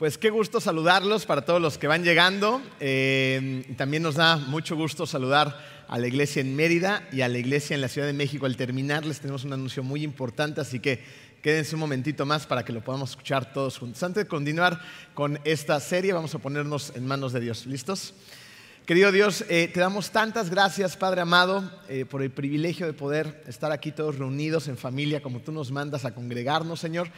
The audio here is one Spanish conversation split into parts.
Pues qué gusto saludarlos para todos los que van llegando. Eh, también nos da mucho gusto saludar a la iglesia en Mérida y a la iglesia en la Ciudad de México. Al terminar les tenemos un anuncio muy importante, así que quédense un momentito más para que lo podamos escuchar todos juntos. Antes de continuar con esta serie, vamos a ponernos en manos de Dios. ¿Listos? Querido Dios, eh, te damos tantas gracias, Padre amado, eh, por el privilegio de poder estar aquí todos reunidos en familia, como tú nos mandas a congregarnos, Señor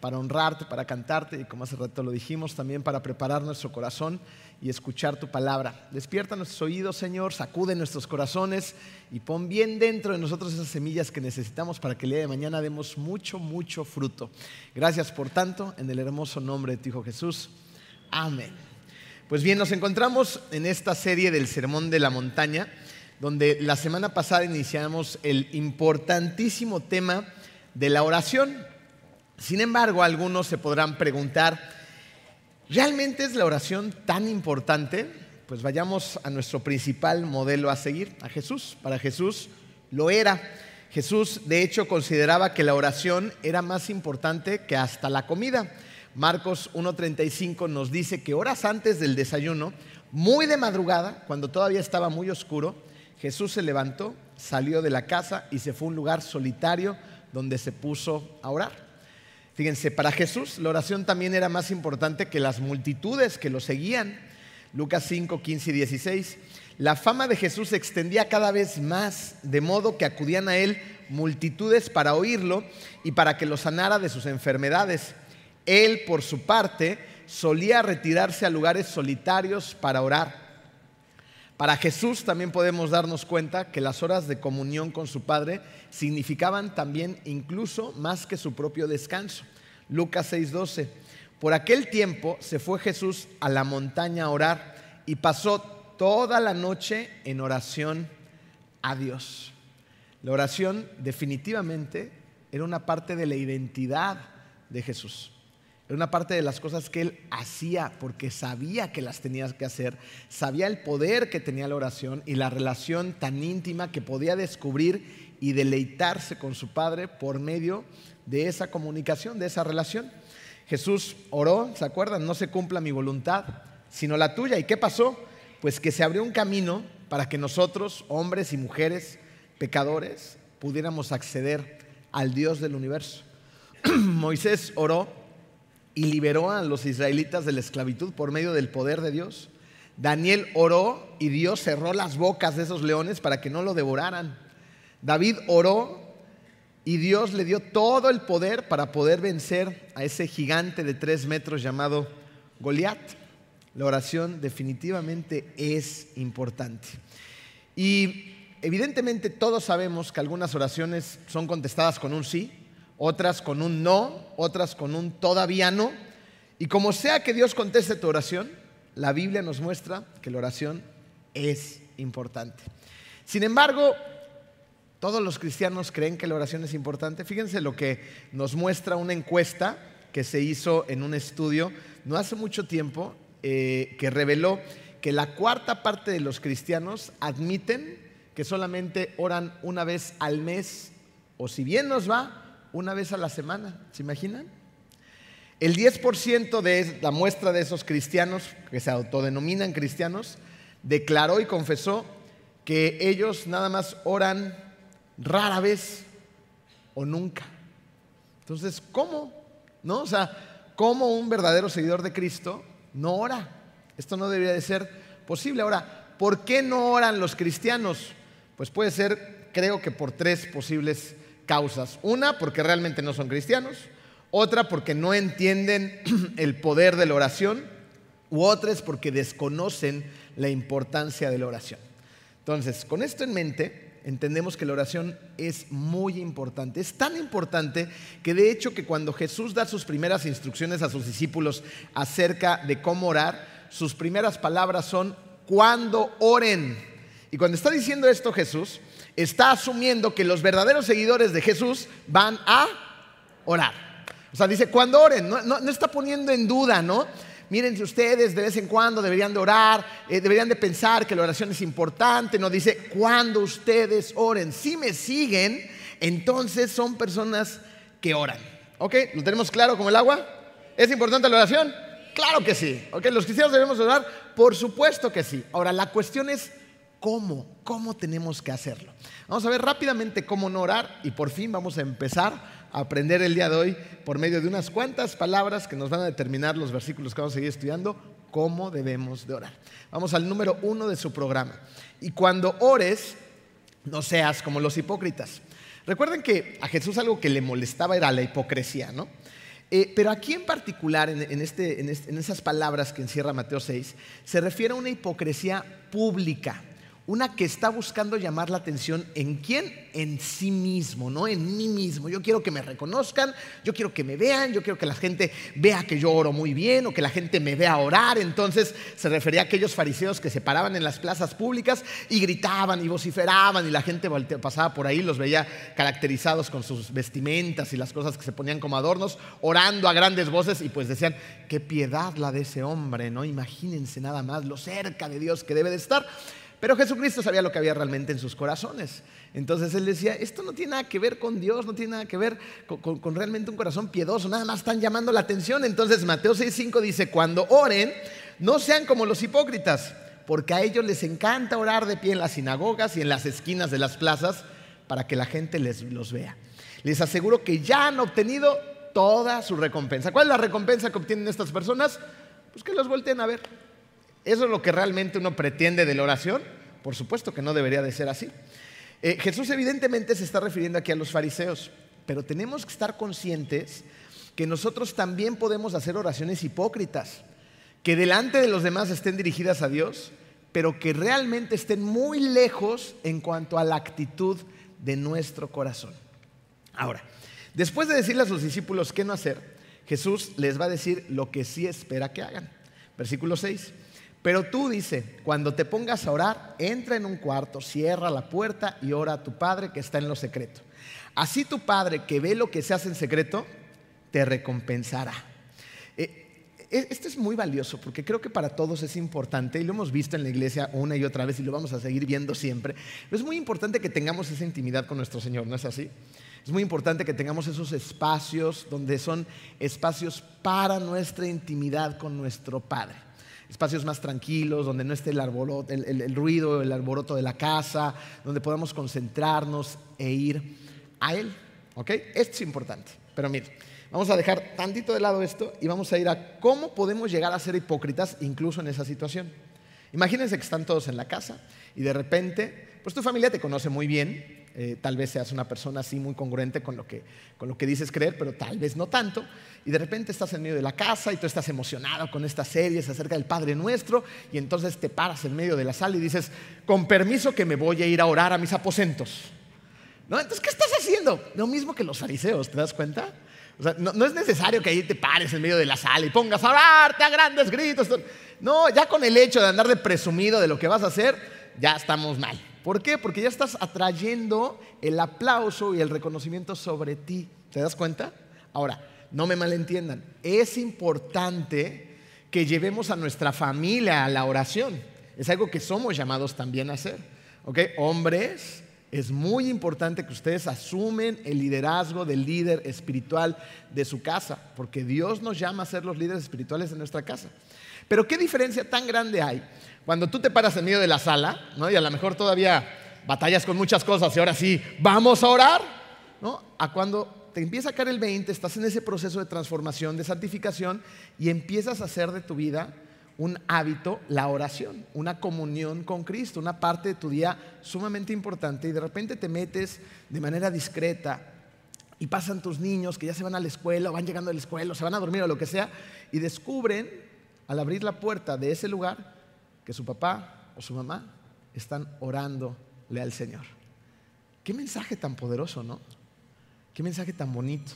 para honrarte, para cantarte y como hace rato lo dijimos, también para preparar nuestro corazón y escuchar tu palabra. Despierta nuestros oídos, Señor, sacude nuestros corazones y pon bien dentro de nosotros esas semillas que necesitamos para que el día de mañana demos mucho, mucho fruto. Gracias por tanto, en el hermoso nombre de tu Hijo Jesús. Amén. Pues bien, nos encontramos en esta serie del Sermón de la Montaña, donde la semana pasada iniciamos el importantísimo tema de la oración. Sin embargo, algunos se podrán preguntar, ¿realmente es la oración tan importante? Pues vayamos a nuestro principal modelo a seguir, a Jesús. Para Jesús lo era. Jesús, de hecho, consideraba que la oración era más importante que hasta la comida. Marcos 1.35 nos dice que horas antes del desayuno, muy de madrugada, cuando todavía estaba muy oscuro, Jesús se levantó, salió de la casa y se fue a un lugar solitario donde se puso a orar. Fíjense, para Jesús la oración también era más importante que las multitudes que lo seguían. Lucas 5, 15 y 16. La fama de Jesús se extendía cada vez más, de modo que acudían a él multitudes para oírlo y para que lo sanara de sus enfermedades. Él, por su parte, solía retirarse a lugares solitarios para orar. Para Jesús también podemos darnos cuenta que las horas de comunión con su Padre significaban también incluso más que su propio descanso. Lucas 6:12. Por aquel tiempo se fue Jesús a la montaña a orar y pasó toda la noche en oración a Dios. La oración definitivamente era una parte de la identidad de Jesús. Era una parte de las cosas que él hacía porque sabía que las tenía que hacer, sabía el poder que tenía la oración y la relación tan íntima que podía descubrir y deleitarse con su Padre por medio de esa comunicación, de esa relación. Jesús oró, ¿se acuerdan? No se cumpla mi voluntad, sino la tuya. ¿Y qué pasó? Pues que se abrió un camino para que nosotros, hombres y mujeres, pecadores, pudiéramos acceder al Dios del universo. Moisés oró y liberó a los israelitas de la esclavitud por medio del poder de Dios. Daniel oró y Dios cerró las bocas de esos leones para que no lo devoraran. David oró y Dios le dio todo el poder para poder vencer a ese gigante de tres metros llamado Goliat. La oración definitivamente es importante. Y evidentemente todos sabemos que algunas oraciones son contestadas con un sí, otras con un no, otras con un todavía no. Y como sea que Dios conteste tu oración, la Biblia nos muestra que la oración es importante. Sin embargo, todos los cristianos creen que la oración es importante. Fíjense lo que nos muestra una encuesta que se hizo en un estudio no hace mucho tiempo eh, que reveló que la cuarta parte de los cristianos admiten que solamente oran una vez al mes o si bien nos va, una vez a la semana. ¿Se imaginan? El 10% de la muestra de esos cristianos, que se autodenominan cristianos, declaró y confesó que ellos nada más oran rara vez o nunca. Entonces, ¿cómo? ¿No? O sea, ¿cómo un verdadero seguidor de Cristo no ora? Esto no debería de ser posible. Ahora, ¿por qué no oran los cristianos? Pues puede ser, creo que por tres posibles causas. Una, porque realmente no son cristianos. Otra, porque no entienden el poder de la oración. U otra es porque desconocen la importancia de la oración. Entonces, con esto en mente, entendemos que la oración es muy importante. Es tan importante que de hecho que cuando Jesús da sus primeras instrucciones a sus discípulos acerca de cómo orar, sus primeras palabras son cuando oren. Y cuando está diciendo esto Jesús, está asumiendo que los verdaderos seguidores de Jesús van a orar. O sea, dice, cuando oren, no, está poniendo en duda, ¿no? Miren, si ustedes de vez en cuando deberían de orar, eh, deberían de pensar que la oración es importante, no dice, cuando ustedes oren. Si me siguen, entonces son personas que oran. ¿Ok? ¿Lo tenemos claro como el agua? ¿Es importante la oración? Claro que sí. ¿Los cristianos debemos orar? Por supuesto que sí. Ahora, la cuestión es cómo, cómo tenemos que hacerlo. Vamos a ver rápidamente cómo no orar y por fin vamos a empezar a aprender el día de hoy por medio de unas cuantas palabras que nos van a determinar los versículos que vamos a seguir estudiando, cómo debemos de orar. Vamos al número uno de su programa. Y cuando ores, no seas como los hipócritas. Recuerden que a Jesús algo que le molestaba era la hipocresía, ¿no? Eh, pero aquí en particular, este, en esas palabras que encierra Mateo 6, se refiere a una hipocresía pública una que está buscando llamar la atención en quién? En sí mismo, no en mí mismo. Yo quiero que me reconozcan, yo quiero que me vean, yo quiero que la gente vea que yo oro muy bien o que la gente me vea orar. Entonces se refería a aquellos fariseos que se paraban en las plazas públicas y gritaban y vociferaban y la gente pasaba por ahí, los veía caracterizados con sus vestimentas y las cosas que se ponían como adornos, orando a grandes voces y pues decían, qué piedad la de ese hombre, ¿no? Imagínense nada más lo cerca de Dios que debe de estar. Pero Jesucristo sabía lo que había realmente en sus corazones. Entonces él decía, esto no tiene nada que ver con Dios, no tiene nada que ver con, realmente un corazón piedoso, nada más están llamando la atención. Entonces Mateo 6.5 dice, cuando oren, no sean como los hipócritas, porque a ellos les encanta orar de pie en las sinagogas y en las esquinas de las plazas para que la gente les, los vea. Les aseguro que ya han obtenido toda su recompensa. ¿Cuál es la recompensa que obtienen estas personas? Pues que los volteen a ver. ¿Eso es lo que realmente uno pretende de la oración? Por supuesto que no debería de ser así. Eh, Jesús evidentemente se está refiriendo aquí a los fariseos, pero tenemos que estar conscientes que nosotros también podemos hacer oraciones hipócritas, que delante de los demás estén dirigidas a Dios, pero que realmente estén muy lejos en cuanto a la actitud de nuestro corazón. Ahora, después de decirle a sus discípulos qué no hacer, Jesús les va a decir lo que sí espera que hagan. Versículo 6. Pero tú dice, cuando te pongas a orar, entra en un cuarto, cierra la puerta y ora a tu Padre que está en lo secreto. Así tu Padre que ve lo que se hace en secreto, te recompensará. Eh, e, esto es muy valioso porque creo que para todos es importante y lo hemos visto en la iglesia una y otra vez y lo vamos a seguir viendo siempre. Es muy importante que tengamos esa intimidad con nuestro Señor, ¿no es así? Es muy importante que tengamos esos espacios donde son espacios para nuestra intimidad con nuestro Padre espacios más tranquilos, donde no esté el, arboroto, ruido, el alboroto de la casa, donde podamos concentrarnos e ir a Él. ¿Ok? Esto es importante. Pero mire, vamos a dejar tantito de lado esto y vamos a ir a cómo podemos llegar a ser hipócritas incluso en esa situación. Imagínense que están todos en la casa y de repente, pues tu familia te conoce muy bien, eh, tal vez seas una persona así muy congruente con lo, que, con lo que dices creer, pero tal vez no tanto. Y de repente estás en medio de la casa y tú estás emocionado con estas series acerca del Padre Nuestro y entonces te paras en medio de la sala y dices, con permiso que me voy a ir a orar a mis aposentos. ¿No? Entonces, ¿qué estás haciendo? Lo mismo que los fariseos, ¿te das cuenta? O sea, no, no, es necesario que ahí te pares en medio de la sala y pongas a orarte a grandes gritos. No, ya con el hecho de andar de presumido de lo que vas a hacer, ya estamos mal. ¿Por qué? Porque ya estás atrayendo el aplauso y el reconocimiento sobre ti. ¿Te das cuenta? Ahora, no me malentiendan, es importante que llevemos a nuestra familia a la oración. Es algo que somos llamados también a hacer. ¿Ok? Hombres, es muy importante que ustedes asumen el liderazgo del líder espiritual de su casa, porque Dios nos llama a ser los líderes espirituales de nuestra casa. Pero ¿qué diferencia tan grande hay cuando tú te paras en medio de la sala, ¿no? y a lo mejor todavía batallas con muchas cosas y ahora sí, vamos a orar, ¿no? a cuando te empieza a caer el 20, estás en ese proceso de transformación, de santificación y empiezas a hacer de tu vida un hábito, la oración, una comunión con Cristo, una parte de tu día sumamente importante y de repente te metes de manera discreta y pasan tus niños que ya se van a la escuela o van llegando a la escuela o se van a dormir o lo que sea y descubren al abrir la puerta de ese lugar que su papá o su mamá están orándole al Señor. Qué mensaje tan poderoso, ¿no? Qué mensaje tan bonito.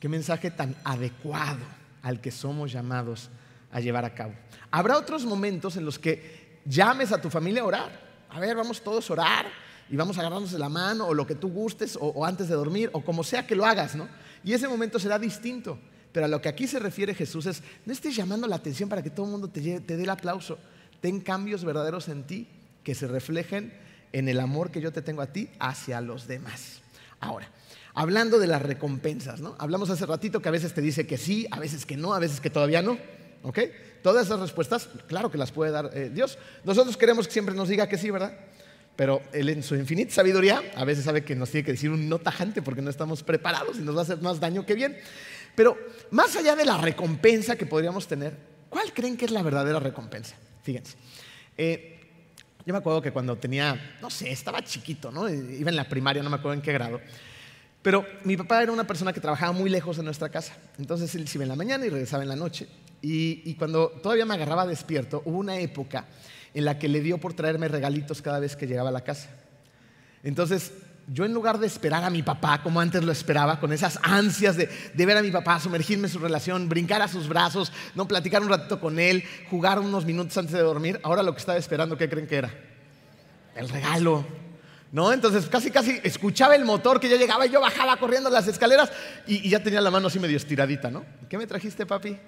Qué mensaje tan adecuado al que somos llamados a llevar a cabo. Habrá otros momentos en los que llames a tu familia a orar. A ver, vamos todos a orar y vamos a agarrarnos de la mano o lo que tú gustes o, antes de dormir o como sea que lo hagas, ¿no? Y ese momento será distinto. Pero a lo que aquí se refiere Jesús es, no estés llamando la atención para que todo el mundo te dé el aplauso ten cambios verdaderos en ti que se reflejen en el amor que yo te tengo a ti hacia los demás. Ahora, hablando de las recompensas, ¿no? Hablamos hace ratito que a veces te dice que sí, a veces que no, a veces que todavía no. ¿Ok? Todas esas respuestas, claro que las puede dar eh, Dios. Nosotros queremos que siempre nos diga que sí, ¿verdad? Pero Él en su infinita sabiduría a veces sabe que nos tiene que decir un no tajante porque no estamos preparados y nos va a hacer más daño que bien. Pero más allá de la recompensa que podríamos tener, ¿cuál creen que es la verdadera recompensa? Fíjense. Eh, yo me acuerdo que cuando tenía, no sé, estaba chiquito, ¿no? Iba en la primaria, no me acuerdo en qué grado. Pero mi papá era una persona que trabajaba muy lejos de nuestra casa. Entonces él se iba en la mañana y regresaba en la noche. Y, y, cuando todavía me agarraba despierto, hubo una época en la que le dio por traerme regalitos cada vez que llegaba a la casa. Entonces, yo en lugar de esperar a mi papá como antes lo esperaba, con esas ansias de, de, ver a mi papá, sumergirme en su relación, brincar a sus brazos, no platicar un ratito con él, jugar unos minutos antes de dormir, ahora lo que estaba esperando, ¿qué creen que era? El regalo. ¿No? Entonces casi casi escuchaba el motor que ya llegaba y yo bajaba corriendo las escaleras y, y ya tenía la mano así medio estiradita, ¿no? ¿Qué me trajiste, papi?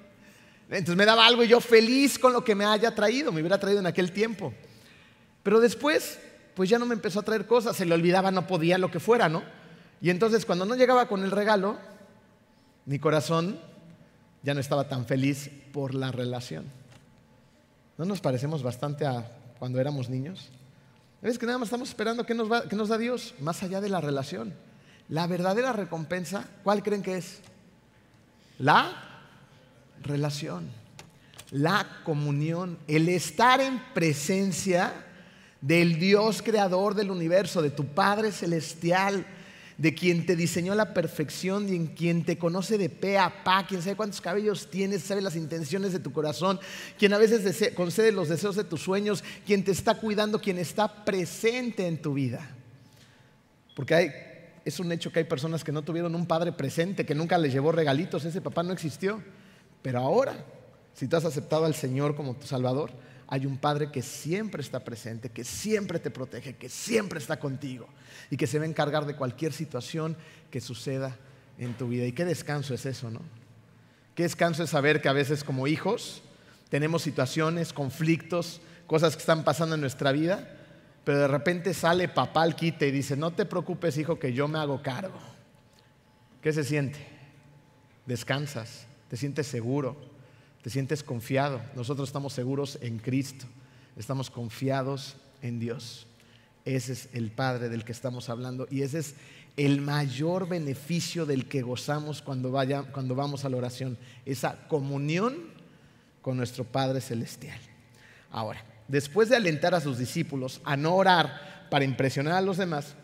Entonces me daba algo y yo feliz con lo que me haya traído, me hubiera traído en aquel tiempo. Pero después, pues ya no me empezó a traer cosas, se le olvidaba, no podía, lo que fuera, ¿no? Y entonces cuando no llegaba con el regalo, mi corazón ya no estaba tan feliz por la relación. ¿No nos parecemos bastante a cuando éramos niños? Es que nada más estamos esperando que nos, que nos da Dios, más allá de la relación. La verdadera recompensa, ¿cuál creen que es? La relación, la comunión, el estar en presencia del Dios creador del universo, de tu Padre celestial, de quien te diseñó la perfección y en quien te conoce de pe a pa, quien sabe cuántos cabellos tienes, sabe las intenciones de tu corazón, quien a veces concede los deseos de tus sueños, quien te está cuidando, quien está presente en tu vida. Porque hay, es un hecho que hay personas que no tuvieron un padre presente, que nunca les llevó regalitos, ese papá no existió. Pero ahora, si tú has aceptado al Señor como tu Salvador, hay un Padre que siempre está presente, que siempre te protege, que siempre está contigo y que se va a encargar de cualquier situación que suceda en tu vida. Y qué descanso es eso, ¿no? Qué descanso es saber que a veces como hijos tenemos situaciones, conflictos, cosas que están pasando en nuestra vida, pero de repente sale papá al quite y dice, no te preocupes hijo que yo me hago cargo. ¿Qué se siente? Descansas te sientes seguro, te sientes confiado. Nosotros estamos seguros en Cristo, estamos confiados en Dios. Ese es el Padre del que estamos hablando y ese es el mayor beneficio del que gozamos cuando, vaya, cuando vamos a la oración, esa comunión con nuestro Padre Celestial. Ahora, después de alentar a sus discípulos a no orar para impresionar a los demás,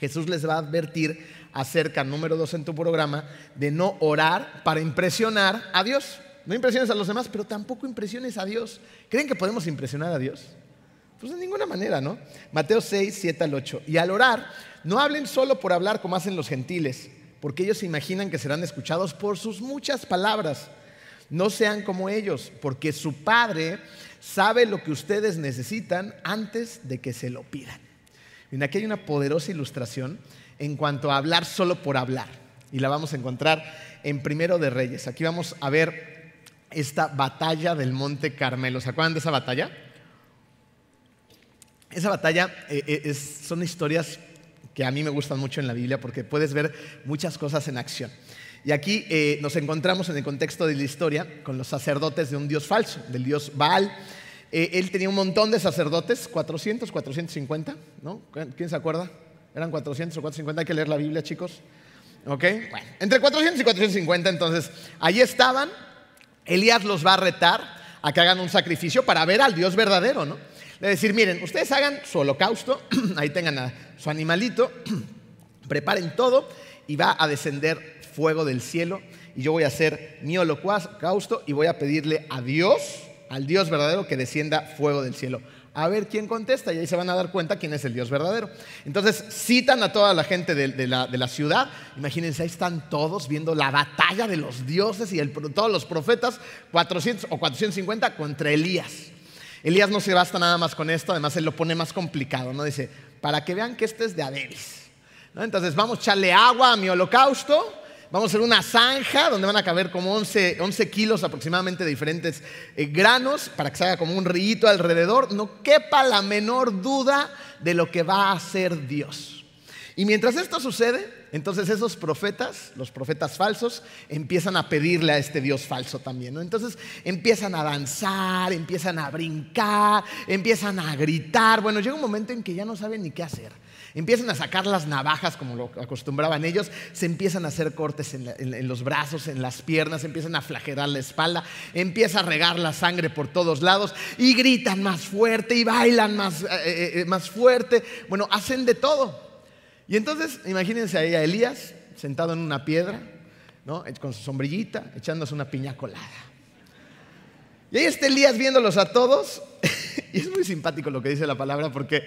Jesús les va a advertir acerca, número dos en tu programa, de no orar para impresionar a Dios. No impresiones a los demás, pero tampoco impresiones a Dios. ¿Creen que podemos impresionar a Dios? Pues de ninguna manera, ¿no? Mateo 6, 7 al 8. Y al orar, no hablen solo por hablar como hacen los gentiles, porque ellos se imaginan que serán escuchados por sus muchas palabras. No sean como ellos, porque su Padre sabe lo que ustedes necesitan antes de que se lo pidan. Y aquí hay una poderosa ilustración en cuanto a hablar solo por hablar. Y la vamos a encontrar en Primero de Reyes. Aquí vamos a ver esta batalla del Monte Carmelo. ¿Se acuerdan de esa batalla? Esa batalla eh, eh, son historias que a mí me gustan mucho en la Biblia porque puedes ver muchas cosas en acción. Y aquí eh, nos encontramos en el contexto de la historia con los sacerdotes de un dios falso, del dios Baal. él tenía un montón de sacerdotes, 400, 450, ¿no? ¿Quién se acuerda? Eran 400 o 450, hay que leer la Biblia, chicos. ¿Ok? Bueno, entre 400 y 450, entonces, allí estaban. Elías los va a retar a que hagan un sacrificio para ver al Dios verdadero, ¿no? Le decir, miren, ustedes hagan su holocausto, ahí tengan a su animalito, preparen todo y va a descender fuego del cielo y yo voy a hacer mi holocausto y voy a pedirle a Dios, al Dios verdadero, que descienda fuego del cielo a ver quién contesta y ahí se van a dar cuenta quién es el Dios verdadero. Entonces citan a toda la gente de, la, ciudad, imagínense, ahí están todos viendo la batalla de los dioses y todos los profetas, 400 o 450 contra Elías. Elías no se basta nada más con esto, además él lo pone más complicado, ¿no? Dice, para que vean que este es de Adebis. Entonces vamos a echarle agua a mi holocausto Vamos a hacer una zanja donde van a caber como 11, kilos aproximadamente de diferentes eh, granos para que se haga como un rillito alrededor. No quepa la menor duda de lo que va a hacer Dios. Y mientras esto sucede, entonces esos profetas, los profetas falsos, empiezan a pedirle a este Dios falso también. Entonces empiezan a danzar, empiezan a brincar, empiezan a gritar. Bueno, llega un momento en que ya no saben ni qué hacer. Empiezan a sacar las navajas como lo acostumbraban ellos, se empiezan a hacer cortes en, los brazos, en las piernas, empiezan a flagelar la espalda, empieza a regar la sangre por todos lados y gritan más fuerte y bailan más, eh, eh, eh, más fuerte. Bueno, hacen de todo. Y entonces, imagínense ahí a Elías sentado en una piedra, ¿no? con su sombrillita, echándose una piña colada. Y ahí está Elías viéndolos a todos. y es muy simpático lo que dice la palabra porque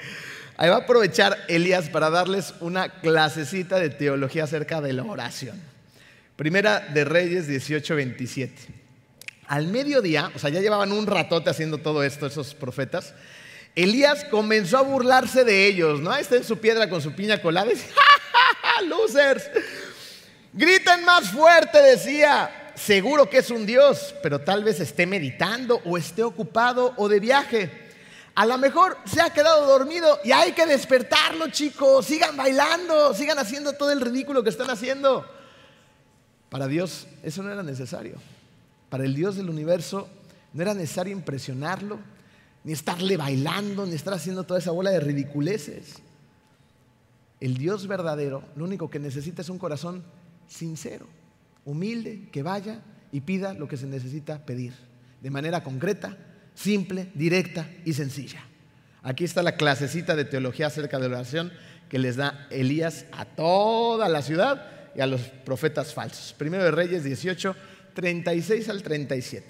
Ahí va a aprovechar Elías para darles una clasecita de teología acerca de la oración. Primera de Reyes 18:27. Al mediodía, o sea, ya llevaban un ratote haciendo todo esto esos profetas. Elías comenzó a burlarse de ellos, ¿no? Ahí está en su piedra con su piña colada. ¡Ja, losers! Griten más fuerte, decía. Seguro que es un Dios, pero tal vez esté meditando o esté ocupado o de viaje. A lo mejor se ha quedado dormido y hay que despertarlo, chicos. Sigan bailando, sigan haciendo todo el ridículo que están haciendo. Para Dios eso no era necesario. Para el Dios del universo no era necesario impresionarlo, ni estarle bailando, ni estar haciendo toda esa bola de ridiculeces. El Dios verdadero lo único que necesita es un corazón sincero, humilde, que vaya y pida lo que se necesita pedir, de manera concreta, simple, directa y sencilla. Aquí está la clasecita de teología acerca de la oración que les da Elías a toda la ciudad y a los profetas falsos. Primero de Reyes 18, 36 al 37.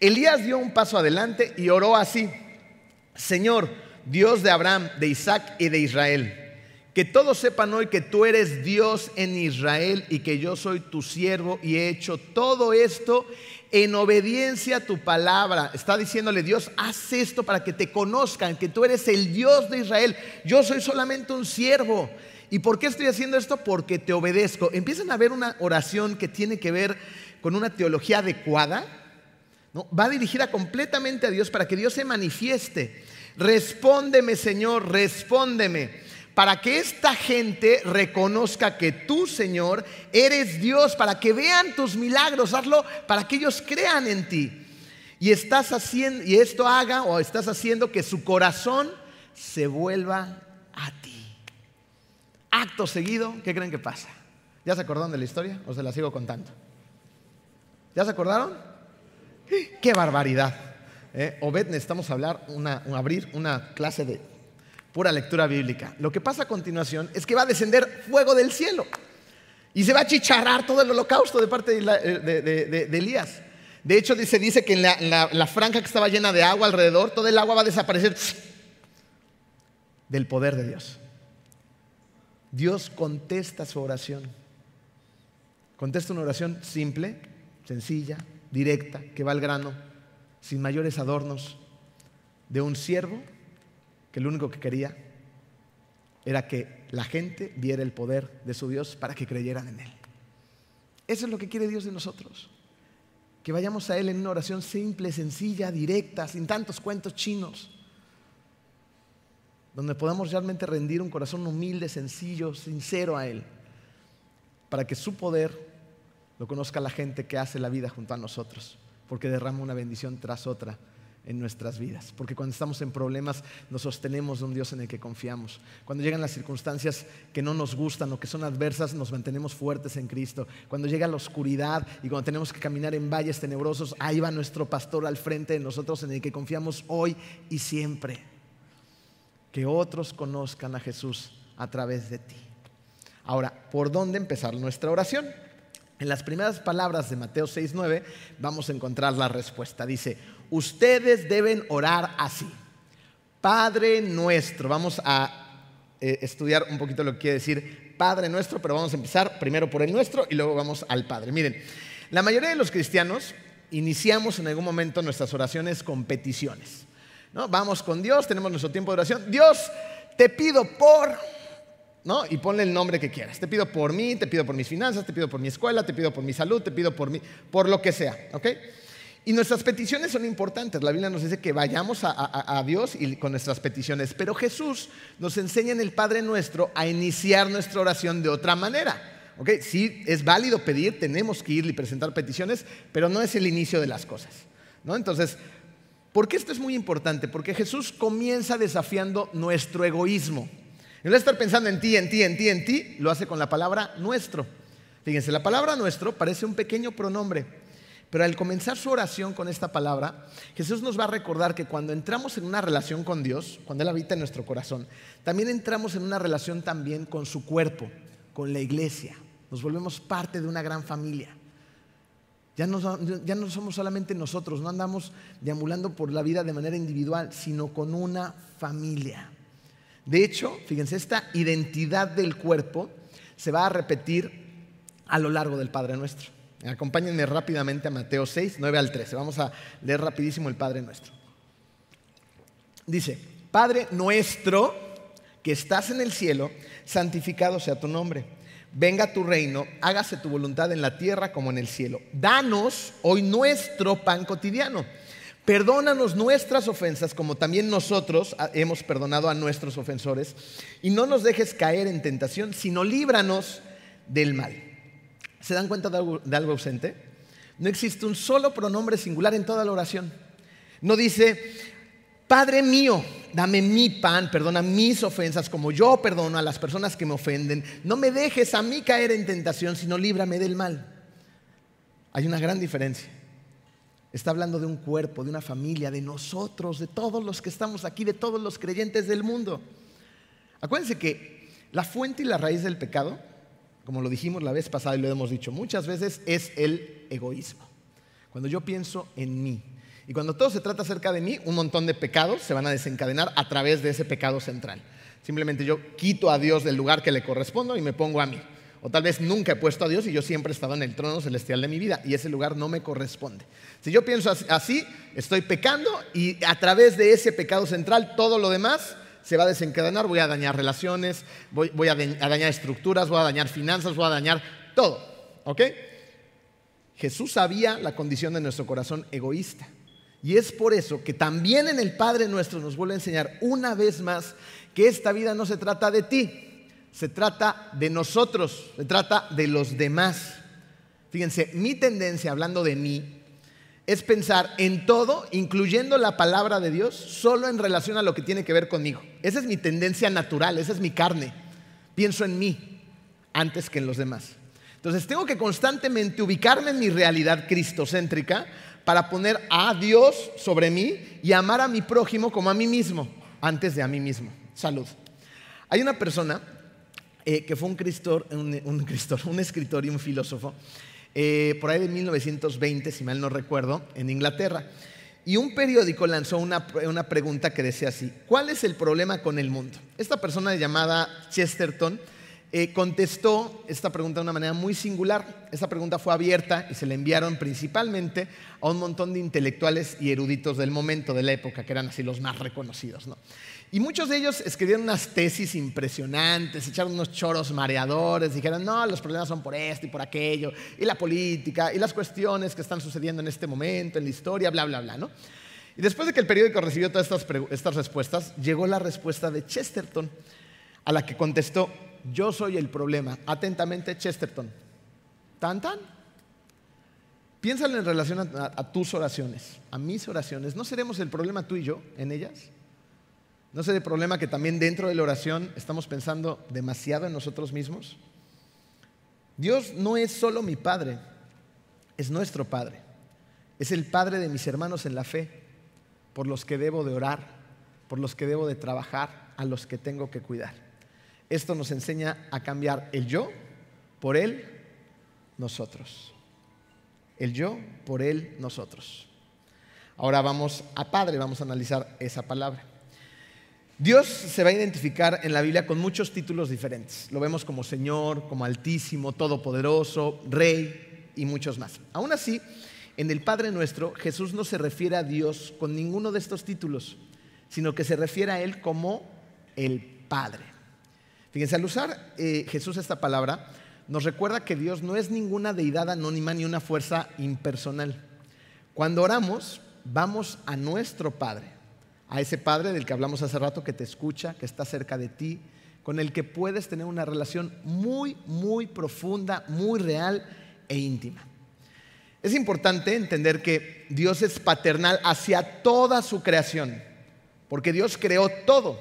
Elías dio un paso adelante y oró así, Señor, Dios de Abraham, de Isaac y de Israel, que todos sepan hoy que tú eres Dios en Israel y que yo soy tu siervo y he hecho todo esto en obediencia a tu palabra. Está diciéndole Dios, haz esto para que te conozcan, que tú eres el Dios de Israel. Yo soy solamente un siervo. ¿Y por qué estoy haciendo esto? Porque te obedezco. Empiezan a ver una oración que tiene que ver con una teología adecuada. ¿no? Va dirigida completamente a Dios para que Dios se manifieste. Respóndeme, Señor, respóndeme para que esta gente reconozca que tú, Señor, eres Dios, para que vean tus milagros, hazlo para que ellos crean en ti. Y estás haciendo y esto haga o estás haciendo que su corazón se vuelva a ti. Acto seguido, ¿qué creen que pasa? ¿Ya se acordaron de la historia o se la sigo contando? ¿Ya se acordaron? ¡Qué barbaridad! ¿Eh? Obed, necesitamos hablar, una, abrir una clase de pura lectura bíblica. Lo que pasa a continuación es que va a descender fuego del cielo y se va a chicharrar todo el holocausto de parte de, Elías. De hecho, se dice que en la, franja que estaba llena de agua alrededor, todo el agua va a desaparecer del poder de Dios. Dios contesta su oración. Contesta una oración simple, sencilla, directa, que va al grano, sin mayores adornos, de un siervo que lo único que quería era que la gente viera el poder de su Dios para que creyeran en Él. Eso es lo que quiere Dios de nosotros. Que vayamos a Él en una oración simple, sencilla, directa, sin tantos cuentos chinos. Donde podamos realmente rendir un corazón humilde, sencillo, sincero a Él. Para que su poder lo conozca la gente que hace la vida junto a nosotros. Porque derrama una bendición tras otra en nuestras vidas. Porque cuando estamos en problemas nos sostenemos de un Dios en el que confiamos. Cuando llegan las circunstancias que no nos gustan o que son adversas, nos mantenemos fuertes en Cristo. Cuando llega la oscuridad y cuando tenemos que caminar en valles tenebrosos, ahí va nuestro pastor al frente de nosotros en el que confiamos hoy y siempre. Que otros conozcan a Jesús a través de ti. Ahora, ¿por dónde empezar nuestra oración? En las primeras palabras de Mateo 6:9 vamos a encontrar la respuesta. Dice, ustedes deben orar así. Padre nuestro, vamos a eh, estudiar un poquito lo que quiere decir Padre nuestro, pero vamos a empezar primero por el nuestro y luego vamos al Padre. Miren, la mayoría de los cristianos iniciamos en algún momento nuestras oraciones con peticiones. ¿no? Vamos con Dios, tenemos nuestro tiempo de oración. Dios, te pido por ¿no? Y ponle el nombre que quieras. Te pido por mí, te pido por mis finanzas, te pido por mi escuela, te pido por mi salud, te pido por, mí, por lo que sea, ¿ok? Y nuestras peticiones son importantes. La Biblia nos dice que vayamos a, Dios y con nuestras peticiones. Pero Jesús nos enseña en el Padre Nuestro a iniciar nuestra oración de otra manera. ¿Ok? Sí, es válido pedir, tenemos que ir y presentar peticiones, pero no es el inicio de las cosas. ¿no? Entonces, ¿por qué esto es muy importante? Porque Jesús comienza desafiando nuestro egoísmo. En vez de estar pensando en ti, en ti, en ti, en ti, lo hace con la palabra nuestro. Fíjense, la palabra nuestro parece un pequeño pronombre pero al comenzar su oración con esta palabra, Jesús nos va a recordar que cuando entramos en una relación con Dios, cuando Él habita en nuestro corazón, también entramos en una relación también con su cuerpo, con la iglesia. Nos volvemos parte de una gran familia. Ya no, ya no somos solamente nosotros, no andamos deambulando por la vida de manera individual, sino con una familia. De hecho, fíjense, esta identidad del cuerpo se va a repetir a lo largo del Padre Nuestro. Acompáñenme rápidamente a Mateo 6, 9 al 13. Vamos a leer rapidísimo el Padre nuestro. Dice, Padre nuestro que estás en el cielo, santificado sea tu nombre. Venga tu reino, hágase tu voluntad en la tierra como en el cielo. Danos hoy nuestro pan cotidiano. Perdónanos nuestras ofensas como también nosotros hemos perdonado a nuestros ofensores. Y no nos dejes caer en tentación, sino líbranos del mal. ¿Se dan cuenta de algo, ausente? No existe un solo pronombre singular en toda la oración. No dice, Padre mío, dame mi pan, perdona mis ofensas como yo perdono a las personas que me ofenden. No me dejes a mí caer en tentación, sino líbrame del mal. Hay una gran diferencia. Está hablando de un cuerpo, de una familia, de nosotros, de todos los que estamos aquí, de todos los creyentes del mundo. Acuérdense que la fuente y la raíz del pecado como lo dijimos la vez pasada y lo hemos dicho muchas veces, es el egoísmo. Cuando yo pienso en mí. Y cuando todo se trata acerca de mí, un montón de pecados se van a desencadenar a través de ese pecado central. Simplemente yo quito a Dios del lugar que le correspondo y me pongo a mí. O tal vez nunca he puesto a Dios y yo siempre he estado en el trono celestial de mi vida y ese lugar no me corresponde. Si yo pienso así, estoy pecando y a través de ese pecado central todo lo demás se va a desencadenar, voy a dañar relaciones, voy, a, dañar estructuras, voy a dañar finanzas, voy a dañar todo. ¿Ok? Jesús sabía la condición de nuestro corazón egoísta. Y es por eso que también en el Padre nuestro nos vuelve a enseñar una vez más que esta vida no se trata de ti, se trata de nosotros, se trata de los demás. Fíjense, mi tendencia, hablando de mí, es pensar en todo, incluyendo la palabra de Dios, solo en relación a lo que tiene que ver conmigo. Esa es mi tendencia natural, esa es mi carne. Pienso en mí antes que en los demás. Entonces tengo que constantemente ubicarme en mi realidad cristocéntrica para poner a Dios sobre mí y amar a mi prójimo como a mí mismo, antes de a mí mismo. Salud. Hay una persona eh, que fue un, un, un escritor y un filósofo eh, por ahí de 1920, si mal no recuerdo, en Inglaterra. Y un periódico lanzó una, pregunta que decía así, ¿cuál es el problema con el mundo? Esta persona llamada Chesterton eh, contestó esta pregunta de una manera muy singular. Esta pregunta fue abierta y se le enviaron principalmente a un montón de intelectuales y eruditos del momento, de la época, que eran así los más reconocidos. ¿no? Y muchos de ellos escribieron unas tesis impresionantes, echaron unos choros mareadores, dijeron, no, los problemas son por esto y por aquello, y la política, y las cuestiones que están sucediendo en este momento, en la historia, bla, bla, bla, ¿no? Y después de que el periódico recibió todas estas, estas respuestas, llegó la respuesta de Chesterton, a la que contestó, yo soy el problema. Atentamente, Chesterton. ¿Tan, tan? Piénsalo en relación a tus oraciones, a mis oraciones. ¿No seremos el problema tú y yo en ellas? ¿No es el problema que también dentro de la oración estamos pensando demasiado en nosotros mismos? Dios no es solo mi Padre, es nuestro Padre. Es el Padre de mis hermanos en la fe, por los que debo de orar, por los que debo de trabajar, a los que tengo que cuidar. Esto nos enseña a cambiar el yo por él, nosotros. El yo por él, nosotros. Ahora vamos a Padre, vamos a analizar esa palabra. Dios se va a identificar en la Biblia con muchos títulos diferentes. Lo vemos como Señor, como Altísimo, Todopoderoso, Rey y muchos más. Aún así, en el Padre nuestro, Jesús no se refiere a Dios con ninguno de estos títulos, sino que se refiere a Él como el Padre. Fíjense, al usar eh, Jesús esta palabra, nos recuerda que Dios no es ninguna deidad anónima ni una fuerza impersonal. Cuando oramos, vamos a nuestro Padre, a ese Padre del que hablamos hace rato, que te escucha, que está cerca de ti, con el que puedes tener una relación muy, muy profunda, muy real e íntima. Es importante entender que Dios es paternal hacia toda su creación, porque Dios creó todo.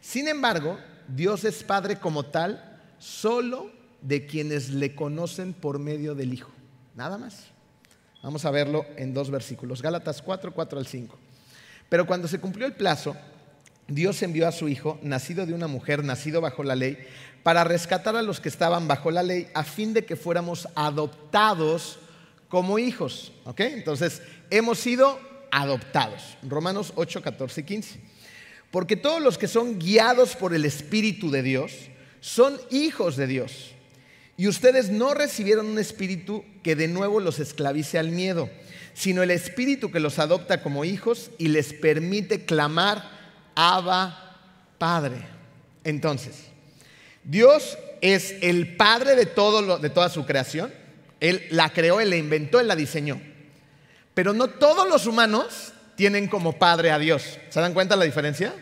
Sin embargo, Dios es Padre como tal solo de quienes le conocen por medio del Hijo. Nada más. Vamos a verlo en dos versículos. Gálatas 4, 4 al 5. Pero cuando se cumplió el plazo, Dios envió a su Hijo, nacido de una mujer, nacido bajo la ley, para rescatar a los que estaban bajo la ley, a fin de que fuéramos adoptados como hijos. ¿Ok? Entonces, hemos sido adoptados. Romanos 8, 14 y 15. Porque todos los que son guiados por el Espíritu de Dios son hijos de Dios. Y ustedes no recibieron un espíritu que de nuevo los esclavice al miedo, sino el espíritu que los adopta como hijos y les permite clamar, Abba, Padre. Entonces, Dios es el Padre de, todo de toda su creación él la creó, Él la inventó, Él la diseñó. Pero no todos los humanos tienen como padre a Dios. ¿Se dan cuenta la diferencia?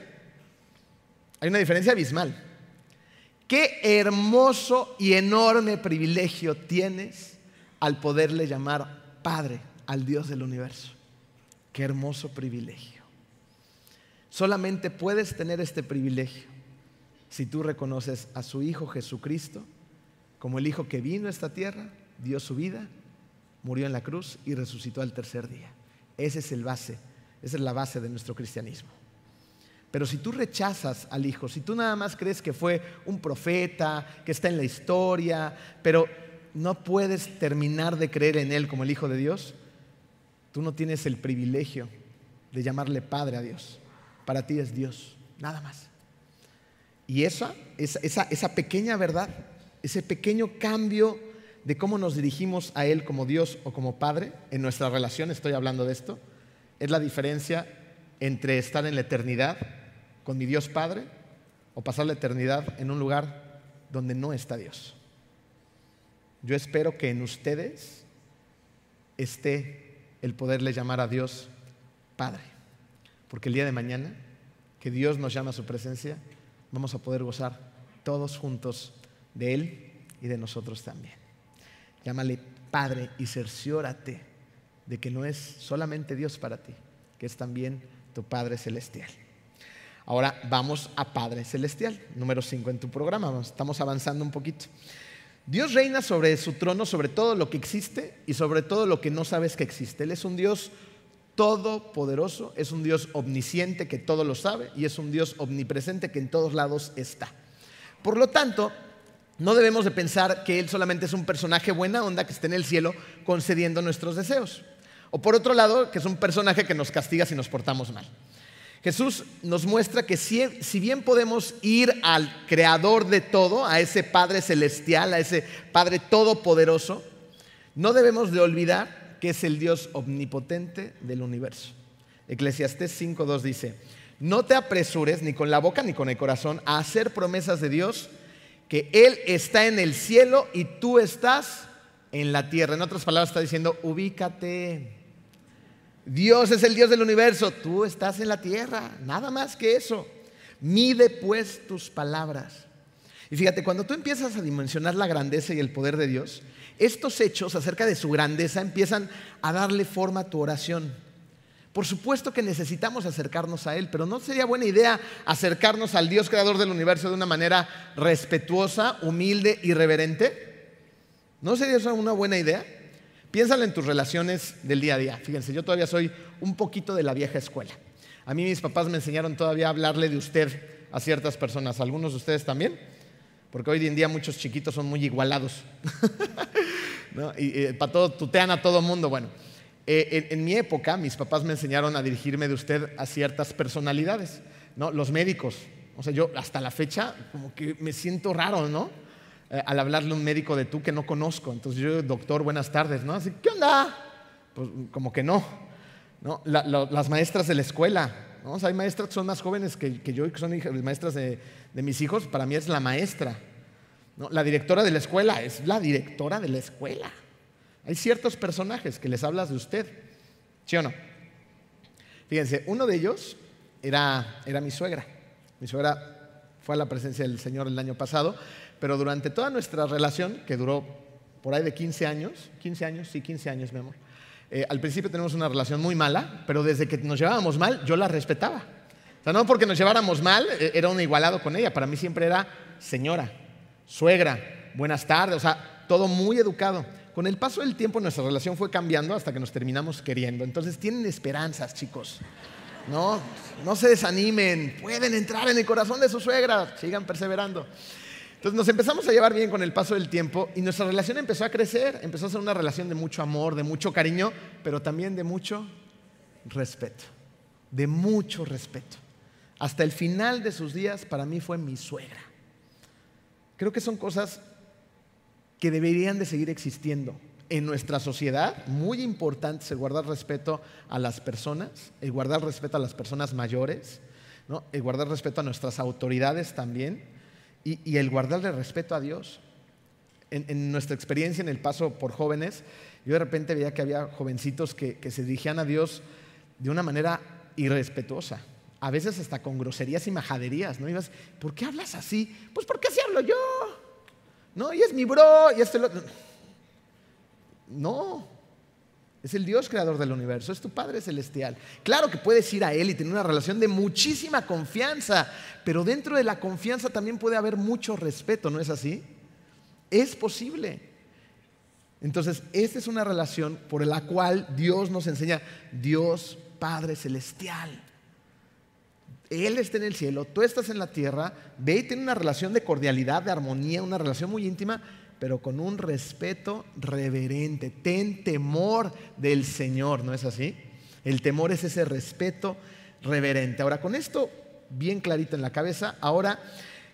Hay una diferencia abismal. Qué hermoso y enorme privilegio tienes al poderle llamar Padre al Dios del universo. Qué hermoso privilegio. Solamente puedes tener este privilegio si tú reconoces a su Hijo Jesucristo como el Hijo que vino a esta tierra dio su vida, murió en la cruz y resucitó al tercer día. Ese es el base, esa es la base de nuestro cristianismo. Pero si tú rechazas al Hijo, si tú nada más crees que fue un profeta, que está en la historia, pero no puedes terminar de creer en Él como el Hijo de Dios, tú no tienes el privilegio de llamarle Padre a Dios. Para ti es Dios, nada más. Y esa, esa, esa pequeña verdad, ese pequeño cambio de cómo nos dirigimos a Él como Dios o como Padre, en nuestra relación estoy hablando de esto, es la diferencia entre estar en la eternidad con mi Dios Padre o pasar la eternidad en un lugar donde no está Dios. Yo espero que en ustedes esté el poderle llamar a Dios Padre, porque el día de mañana que Dios nos llama a su presencia, vamos a poder gozar todos juntos de Él y de nosotros también. Llámale Padre y cerciórate de que no es solamente Dios para ti, que es también tu Padre Celestial. Ahora vamos a Padre Celestial, número 5 en tu programa, estamos avanzando un poquito. Dios reina sobre su trono, sobre todo lo que existe y sobre todo lo que no sabes que existe. Él es un Dios todopoderoso, es un Dios omnisciente que todo lo sabe y es un Dios omnipresente que en todos lados está. Por lo tanto, no debemos de pensar que Él solamente es un personaje buena onda que esté en el cielo concediendo nuestros deseos. O por otro lado, que es un personaje que nos castiga si nos portamos mal. Jesús nos muestra que si, bien podemos ir al creador de todo, a ese Padre celestial, a ese Padre todopoderoso, no debemos de olvidar que es el Dios omnipotente del universo. Eclesiastés 5.2 dice, no te apresures ni con la boca ni con el corazón a hacer promesas de Dios que Él está en el cielo y tú estás en la tierra. En otras palabras está diciendo, ubícate. Dios es el Dios del universo, tú estás en la tierra, nada más que eso. Mide pues tus palabras. Y fíjate, cuando tú empiezas a dimensionar la grandeza y el poder de Dios, estos hechos acerca de su grandeza empiezan a darle forma a tu oración. Por supuesto que necesitamos acercarnos a Él, pero ¿no sería buena idea acercarnos al Dios creador del universo de una manera respetuosa, humilde y reverente? ¿No sería eso una buena idea? Piénsalo en tus relaciones del día a día. Fíjense, yo todavía soy un poquito de la vieja escuela. A mí mis papás me enseñaron todavía a hablarle de usted a ciertas personas. ¿Algunos de ustedes también? Porque hoy en día muchos chiquitos son muy igualados. Y eh, para todo, tutean a todo mundo. Bueno, eh, en, mi época, mis papás me enseñaron a dirigirme de usted a ciertas personalidades, ¿no? Los médicos. O sea, yo hasta la fecha como que me siento raro, ¿no? Eh, al hablarle a un médico de tú que no conozco. Entonces yo, doctor, buenas tardes, ¿no? Así, ¿qué onda? Pues como que no. ¿no? las maestras de la escuela, ¿no? O hay maestras que son más jóvenes que, yo y que son maestras de, de, mis hijos. Para mí es la maestra. ¿no? La directora de la escuela es la directora de la escuela. Hay ciertos personajes que les hablas de usted ¿Sí o no? Fíjense, uno de ellos era, era mi suegra. Mi suegra fue a la presencia del Señor el año pasado, pero durante toda nuestra relación, que duró por ahí de 15 años, 15 años, sí, 15 años, mi amor. Eh, al principio tenemos una relación muy mala, pero desde que nos llevábamos mal, yo la respetaba. O sea, no porque nos lleváramos mal, eh, era un igualado con ella. Para mí siempre era señora, suegra, buenas tardes, o sea, todo muy educado. Con el paso del tiempo nuestra relación fue cambiando hasta que nos terminamos queriendo. Entonces tienen esperanzas, chicos. No, no se desanimen, pueden entrar en el corazón de su suegra, sigan perseverando. Entonces nos empezamos a llevar bien con el paso del tiempo y nuestra relación empezó a crecer, empezó a ser una relación de mucho amor, de mucho cariño, pero también de mucho respeto, de mucho respeto. Hasta el final de sus días para mí fue mi suegra. Creo que son cosas que deberían de seguir existiendo en nuestra sociedad. Muy importante el guardar respeto a las personas, el guardar respeto a las personas mayores, el guardar respeto a nuestras autoridades también y, el guardarle respeto a Dios. En, nuestra experiencia en el paso por jóvenes, yo de repente veía que había jovencitos que, se dirigían a Dios de una manera irrespetuosa, a veces hasta con groserías y majaderías, ¿no? ibas, ¿por qué hablas así? Pues porque así hablo yo, ¿no? Y es mi bro, y este lo... No, es el Dios creador del universo, es tu Padre celestial. Claro que puedes ir a Él y tener una relación de muchísima confianza, pero dentro de la confianza también puede haber mucho respeto, ¿no es así? Es posible. Entonces, esta es una relación por la cual Dios nos enseña, Dios Padre celestial. Él está en el cielo, tú estás en la tierra, ve y tiene una relación de cordialidad, de armonía, una relación muy íntima, pero con un respeto reverente. Ten temor del Señor, ¿no es así? El temor es ese respeto reverente. Ahora, con esto bien clarito en la cabeza, ahora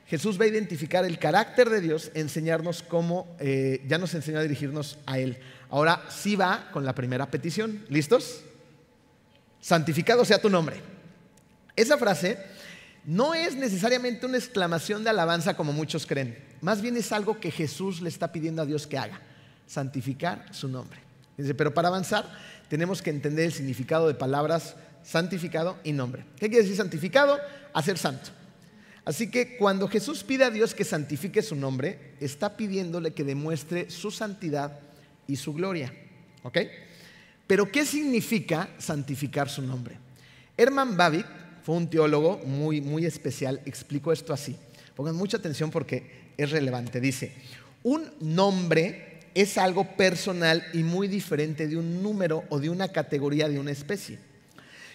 Jesús va a identificar el carácter de Dios, enseñarnos cómo, eh, ya nos enseñó a dirigirnos a Él. Ahora sí va con la primera petición. ¿Listos? Santificado sea tu nombre. Esa frase no es necesariamente una exclamación de alabanza como muchos creen. Más bien es algo que Jesús le está pidiendo a Dios que haga, santificar su nombre. Pero para avanzar tenemos que entender el significado de palabras santificado y nombre. ¿Qué quiere decir santificado? Hacer santo. Así que cuando Jesús pide a Dios que santifique su nombre, está pidiéndole que demuestre su santidad y su gloria. ¿Ok? Pero ¿qué significa santificar su nombre? Herman Babic fue un teólogo muy, muy especial, explicó esto así. Pongan mucha atención porque es relevante. Dice, un nombre es algo personal y muy diferente de un número o de una categoría de una especie.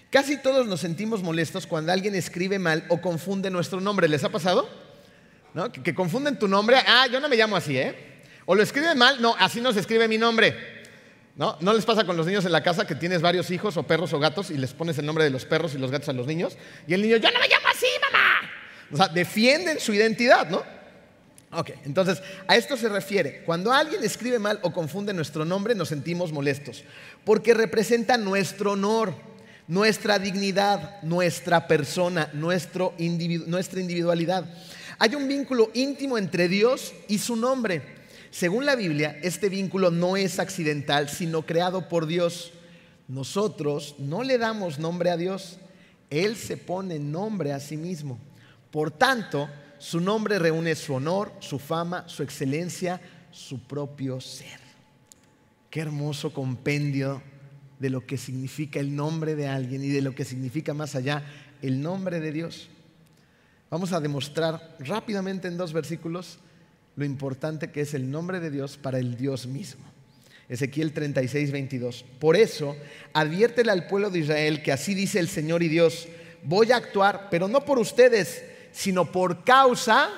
Casi todos nos sentimos molestos cuando alguien escribe mal o confunde nuestro nombre. ¿Les ha pasado? ¿No? Que, confunden tu nombre. Ah, yo no me llamo así, ¿eh? O lo escriben mal. No, así no se escribe mi nombre. ¿No? ¿No les pasa con los niños en la casa que tienes varios hijos o perros o gatos y les pones el nombre de los perros y los gatos a los niños? Y el niño, yo no me llamo así, mamá. O sea, defienden su identidad, ¿no? Ok, entonces a esto se refiere. Cuando alguien escribe mal o confunde nuestro nombre, nos sentimos molestos, porque representa nuestro honor, nuestra dignidad, nuestra persona, nuestra individualidad. Hay un vínculo íntimo entre Dios y su nombre. Según la Biblia, este vínculo no es accidental, sino creado por Dios. Nosotros no le damos nombre a Dios, Él se pone nombre a sí mismo. Por tanto, su nombre reúne su honor, su fama, su excelencia, su propio ser. Qué hermoso compendio de lo que significa el nombre de alguien y de lo que significa más allá el nombre de Dios. Vamos a demostrar rápidamente en dos versículos lo importante que es el nombre de Dios para el Dios mismo. Ezequiel 36, 22. Por eso, adviértele al pueblo de Israel que así dice el Señor y Dios, voy a actuar, pero no por ustedes, sino por causa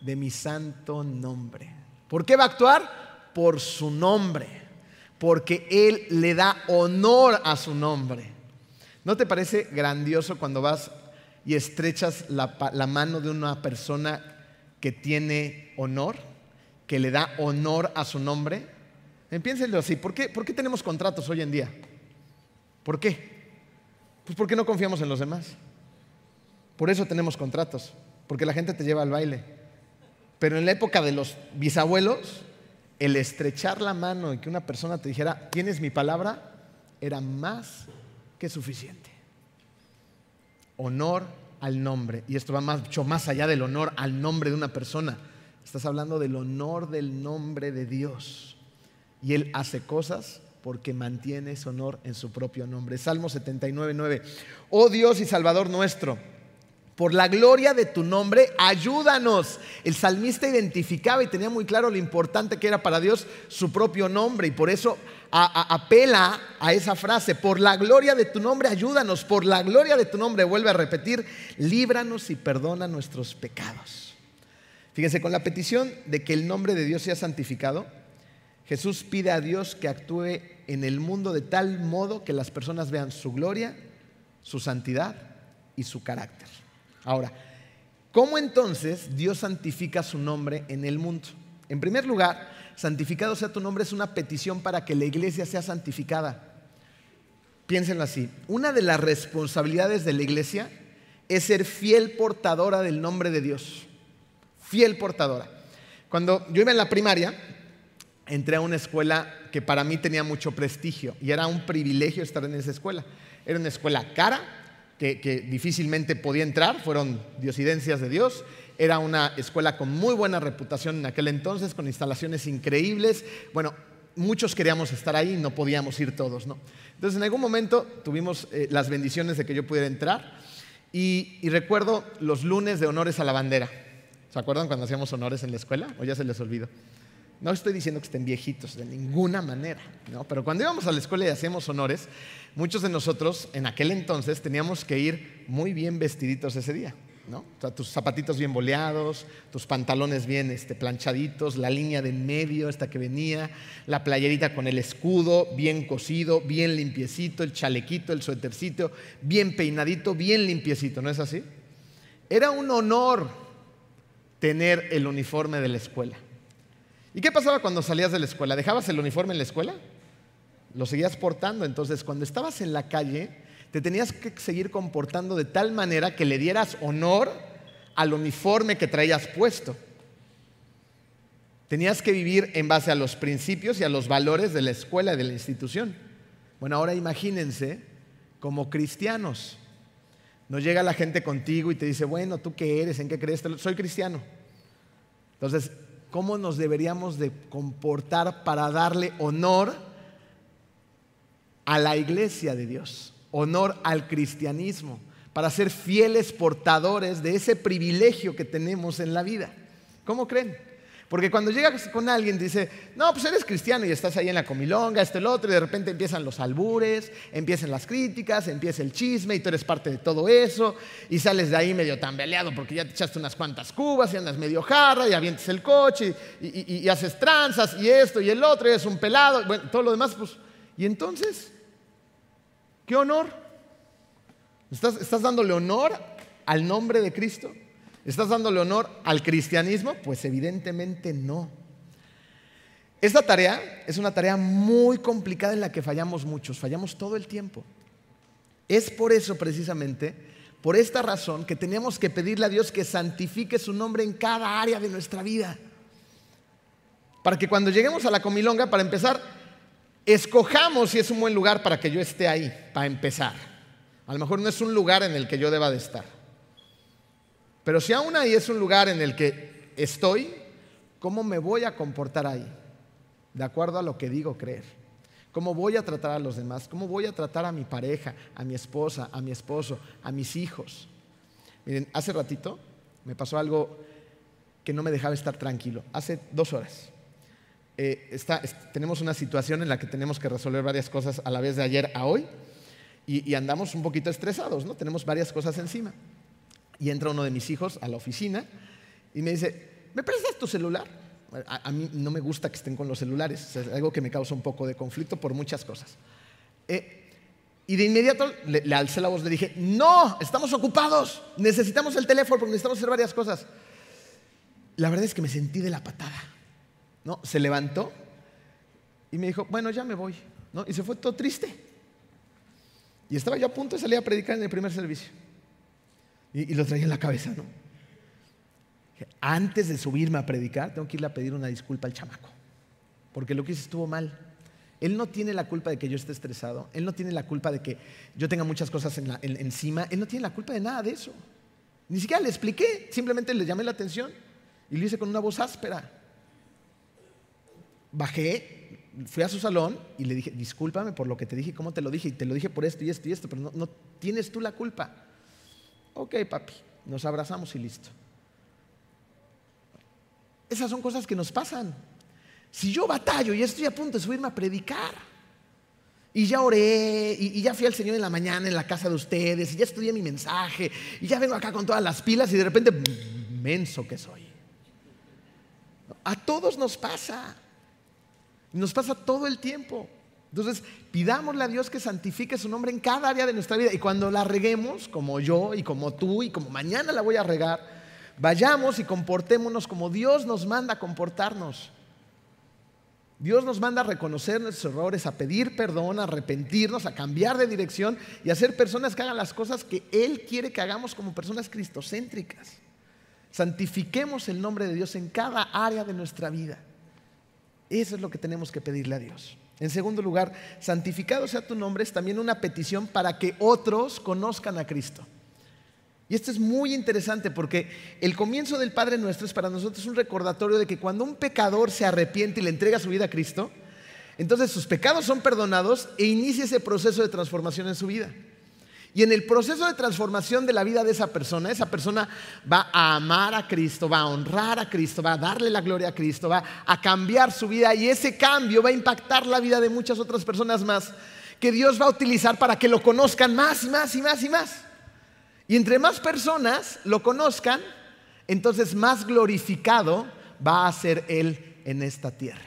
de mi santo nombre. ¿Por qué va a actuar? Por su nombre, porque Él le da honor a su nombre. ¿No te parece grandioso cuando vas y estrechas la, mano de una persona que tiene honor, que le da honor a su nombre? Piénsenlo así, ¿por qué, ¿por qué tenemos contratos hoy en día? ¿Por qué? Pues porque no confiamos en los demás. Por eso tenemos contratos, porque la gente te lleva al baile. Pero en la época de los bisabuelos, el estrechar la mano y que una persona te dijera, ¿tienes mi palabra? era más que suficiente. Honor al nombre. Y esto va mucho más allá del honor al nombre de una persona. Estás hablando del honor del nombre de Dios. Y Él hace cosas porque mantiene ese honor en su propio nombre. Salmo 79, 9. Oh Dios y Salvador nuestro, por la gloria de tu nombre, ayúdanos. El salmista identificaba y tenía muy claro lo importante que era para Dios su propio nombre y por eso apela a esa frase, por la gloria de tu nombre, ayúdanos, por la gloria de tu nombre, vuelve a repetir, líbranos y perdona nuestros pecados. Fíjense, con la petición de que el nombre de Dios sea santificado, Jesús pide a Dios que actúe en el mundo de tal modo que las personas vean su gloria, su santidad y su carácter. Ahora, ¿cómo entonces Dios santifica su nombre en el mundo? En primer lugar, santificado sea tu nombre es una petición para que la iglesia sea santificada. Piénsenlo así. Una de las responsabilidades de la iglesia es ser fiel portadora del nombre de Dios. Fiel portadora. Cuando yo iba en la primaria, entré a una escuela que para mí tenía mucho prestigio y era un privilegio estar en esa escuela. Era una escuela cara, que, difícilmente podía entrar, fueron diosidencias de Dios. Era una escuela con muy buena reputación en aquel entonces, con instalaciones increíbles. Bueno, muchos queríamos estar ahí y no podíamos ir todos, ¿no? Entonces, en algún momento tuvimos eh, las bendiciones de que yo pudiera entrar y, y recuerdo los lunes de honores a la bandera. ¿Se acuerdan cuando hacíamos honores en la escuela? ¿O ya se les olvidó? No estoy diciendo que estén viejitos, de ninguna manera, ¿no? Pero cuando íbamos a la escuela y hacíamos honores, muchos de nosotros en aquel entonces teníamos que ir muy bien vestiditos ese día, ¿no? Tus zapatitos bien boleados, tus pantalones bien este, planchaditos, la línea de medio esta que venía, la playerita con el escudo bien cosido, bien limpiecito, el chalequito, el suétercito, bien peinadito, bien limpiecito, ¿no es así? Era un honor tener el uniforme de la escuela. ¿Y qué pasaba cuando salías de la escuela? ¿Dejabas el uniforme en la escuela? Lo seguías portando. Entonces, cuando estabas en la calle, te tenías que seguir comportando de tal manera que le dieras honor al uniforme que traías puesto. Tenías que vivir en base a los principios y a los valores de la escuela y de la institución. Bueno, ahora imagínense como cristianos. No llega la gente contigo y te dice, bueno, ¿tú qué eres? ¿En qué crees? Soy cristiano. Entonces, cómo nos deberíamos de comportar para darle honor a la iglesia de Dios, honor al cristianismo, para ser fieles portadores de ese privilegio que tenemos en la vida. ¿Cómo creen? Porque cuando llegas con alguien dice, no, pues eres cristiano y estás ahí en la comilonga, este, el otro, y de repente empiezan los albures, empiezan las críticas, empieza el chisme y tú eres parte de todo eso, y sales de ahí medio tambaleado porque ya te echaste unas cuantas cubas y andas medio jarra y avientes el coche y, haces tranzas y esto y el otro, y eres un pelado, bueno, todo lo demás, pues, y entonces, ¿qué honor? ¿Estás, estás dándole honor al nombre de Cristo? ¿Estás dándole honor al cristianismo? Pues evidentemente no. Esta tarea es una tarea muy complicada en la que fallamos muchos, fallamos todo el tiempo. Es por eso precisamente, por esta razón, que tenemos que pedirle a Dios que santifique su nombre en cada área de nuestra vida. Para que cuando lleguemos a la comilonga, para empezar, escojamos si es un buen lugar para que yo esté ahí, para empezar. A lo mejor no es un lugar en el que yo deba de estar. Pero si aún ahí es un lugar en el que estoy, ¿cómo me voy a comportar ahí? De acuerdo a lo que digo creer. ¿Cómo voy a tratar a los demás? ¿Cómo voy a tratar a mi pareja, a mi esposa, a mi esposo, a mis hijos? Miren, hace ratito me pasó algo que no me dejaba estar tranquilo. Hace dos horas. Eh, tenemos una situación en la que tenemos que resolver varias cosas a la vez de ayer a hoy y, y andamos un poquito estresados, ¿no? Tenemos varias cosas encima. Y entra uno de mis hijos a la oficina y me dice, ¿me prestas tu celular? A, mí no me gusta que estén con los celulares, es algo que me causa un poco de conflicto por muchas cosas. Eh, y de inmediato le, le, alcé la voz, le dije, no, estamos ocupados, necesitamos el teléfono porque necesitamos hacer varias cosas. La verdad es que me sentí de la patada. ¿no? Se levantó y me dijo, bueno, ya me voy. ¿no? Y se fue todo triste. Y estaba yo a punto de salir a predicar en el primer servicio. Y, lo traía en la cabeza, ¿no? Antes de subirme a predicar, tengo que irle a pedir una disculpa al chamaco, porque lo que hice estuvo mal. Él no tiene la culpa de que yo esté estresado. Él no tiene la culpa de que yo tenga muchas cosas encima. Él no tiene la culpa de nada de eso. Ni siquiera le expliqué, simplemente le llamé la atención y lo hice con una voz áspera. Bajé, fui a su salón y le dije, discúlpame por lo que te dije, cómo te lo dije, y te lo dije por esto y esto y esto, pero no tienes tú la culpa. Ok, papi, nos abrazamos y listo. Esas son cosas que nos pasan. Si yo batallo y estoy a punto de subirme a predicar, y ya oré, y, ya fui al Señor en la mañana en la casa de ustedes, y ya estudié mi mensaje, y ya vengo acá con todas las pilas, y de repente, menso que soy. A todos nos pasa. Nos pasa todo el tiempo. Entonces, pidámosle a Dios que santifique su nombre en cada área de nuestra vida. Y cuando la reguemos, como yo y como tú, y como mañana la voy a regar, vayamos y comportémonos como Dios nos manda a comportarnos. Dios nos manda a reconocer nuestros errores, a pedir perdón, a arrepentirnos, a cambiar de dirección y a ser personas que hagan las cosas que Él quiere que hagamos como personas cristocéntricas. Santifiquemos el nombre de Dios en cada área de nuestra vida. Eso es lo que tenemos que pedirle a Dios. En segundo lugar, santificado sea tu nombre es también una petición para que otros conozcan a Cristo. Y esto es muy interesante porque el comienzo del Padre Nuestro es para nosotros un recordatorio de que cuando un pecador se arrepiente y le entrega su vida a Cristo, entonces sus pecados son perdonados e inicia ese proceso de transformación en su vida. Y en el proceso de transformación de la vida de esa persona, esa persona va a amar a Cristo, va a honrar a Cristo, va a darle la gloria a Cristo, va a cambiar su vida y ese cambio va a impactar la vida de muchas otras personas más que Dios va a utilizar para que lo conozcan más y más y más y más. Y entre más personas lo conozcan, entonces más glorificado va a ser Él en esta tierra.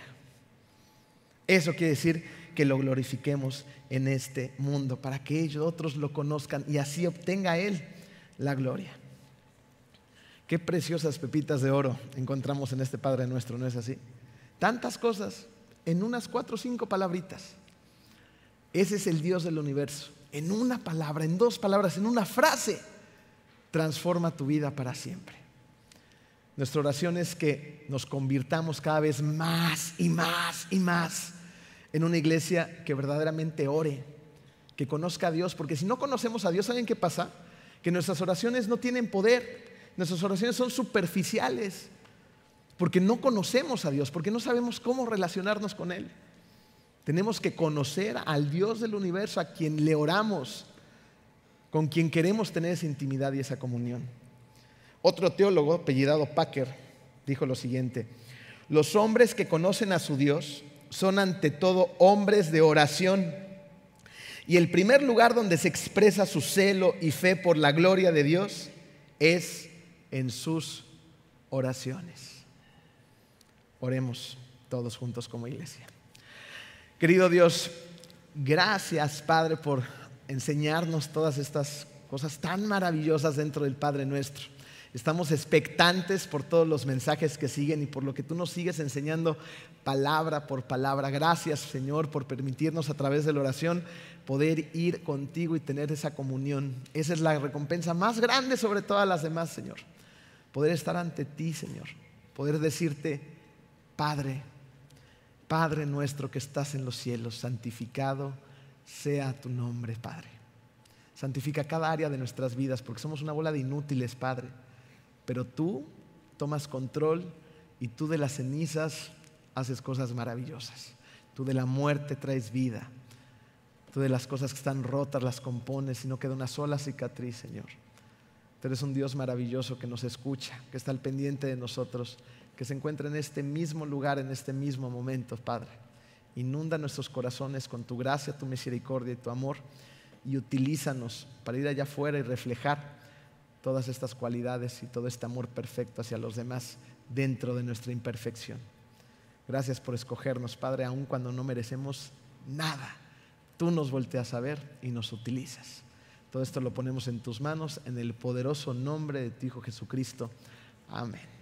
Eso quiere decir que lo glorifiquemos en este mundo, para que ellos otros lo conozcan y así obtenga Él la gloria. Qué preciosas pepitas de oro encontramos en este Padre nuestro, ¿no es así? Tantas cosas en unas cuatro o cinco palabritas. Ese es el Dios del universo. En una palabra, en dos palabras, en una frase transforma tu vida para siempre. Nuestra oración es que nos convirtamos cada vez más y más y más en una iglesia que verdaderamente ore, que conozca a Dios, porque si no conocemos a Dios, ¿saben qué pasa? Que nuestras oraciones no tienen poder, nuestras oraciones son superficiales, porque no conocemos a Dios, porque no sabemos cómo relacionarnos con Él. Tenemos que conocer al Dios del universo, a quien le oramos, con quien queremos tener esa intimidad y esa comunión. Otro teólogo, apellidado Packer, dijo lo siguiente, los hombres que conocen a su Dios son ante todo hombres de oración. Y el primer lugar donde se expresa su celo y fe por la gloria de Dios es en sus oraciones. Oremos todos juntos como iglesia. Querido Dios, gracias Padre por enseñarnos todas estas cosas tan maravillosas dentro del Padre nuestro. Estamos expectantes por todos los mensajes que siguen y por lo que tú nos sigues enseñando palabra por palabra. Gracias Señor por permitirnos a través de la oración poder ir contigo y tener esa comunión. Esa es la recompensa más grande sobre todas las demás, Señor. Poder estar ante ti, Señor. Poder decirte, Padre, Padre nuestro que estás en los cielos, santificado sea tu nombre, Padre. Santifica cada área de nuestras vidas porque somos una bola de inútiles, Padre. Pero tú tomas control y tú de las cenizas haces cosas maravillosas. Tú de la muerte traes vida. Tú de las cosas que están rotas las compones y no queda una sola cicatriz, Señor. Tú eres un Dios maravilloso que nos escucha, que está al pendiente de nosotros, que se encuentra en este mismo lugar, en este mismo momento, Padre. Inunda nuestros corazones con tu gracia, tu misericordia y tu amor y utilízanos para ir allá afuera y reflejar todas estas cualidades y todo este amor perfecto hacia los demás dentro de nuestra imperfección. Gracias por escogernos, Padre, aun cuando no merecemos nada. Tú nos volteas a ver y nos utilizas. Todo esto lo ponemos en tus manos en el poderoso nombre de tu Hijo Jesucristo. Amén.